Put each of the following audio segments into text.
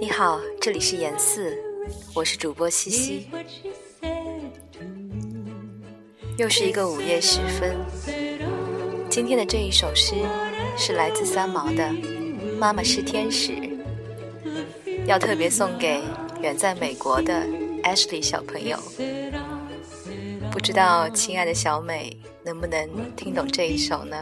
你好，这里是严四，我是主播西西。又是一个午夜时分，今天的这一首诗是来自三毛的《妈妈是天使》，要特别送给远在美国的。Ashley 小朋友。不知道亲爱的小美能不能听懂这一首呢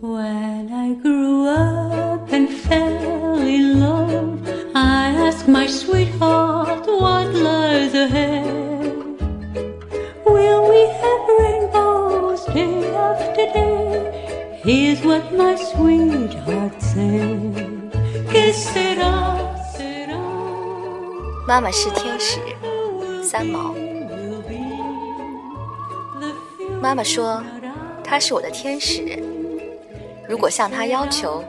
？When I grew up and fell in love, I asked my sweetheart what lies ahead. Will we have rainbows day after day? Here's what my sweetheart said. 妈妈是天使，三毛。妈妈说，她是我的天使。如果向她要求，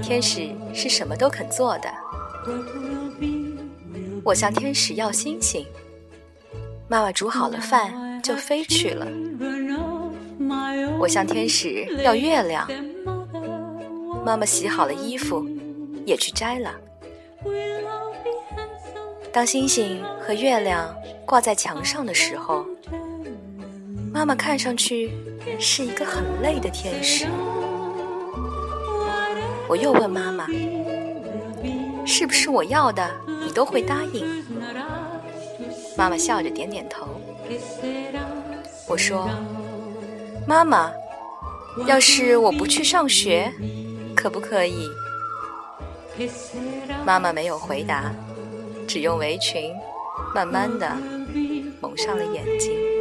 天使是什么都肯做的。我向天使要星星，妈妈煮好了饭就飞去了。我向天使要月亮，妈妈洗好了衣服也去摘了。当星星和月亮挂在墙上的时候，妈妈看上去是一个很累的天使。我又问妈妈，是不是我要的你都会答应？妈妈笑着点点头。我说，妈妈，要是我不去上学，可不可以？妈妈没有回答，只用围裙慢慢的蒙上了眼睛。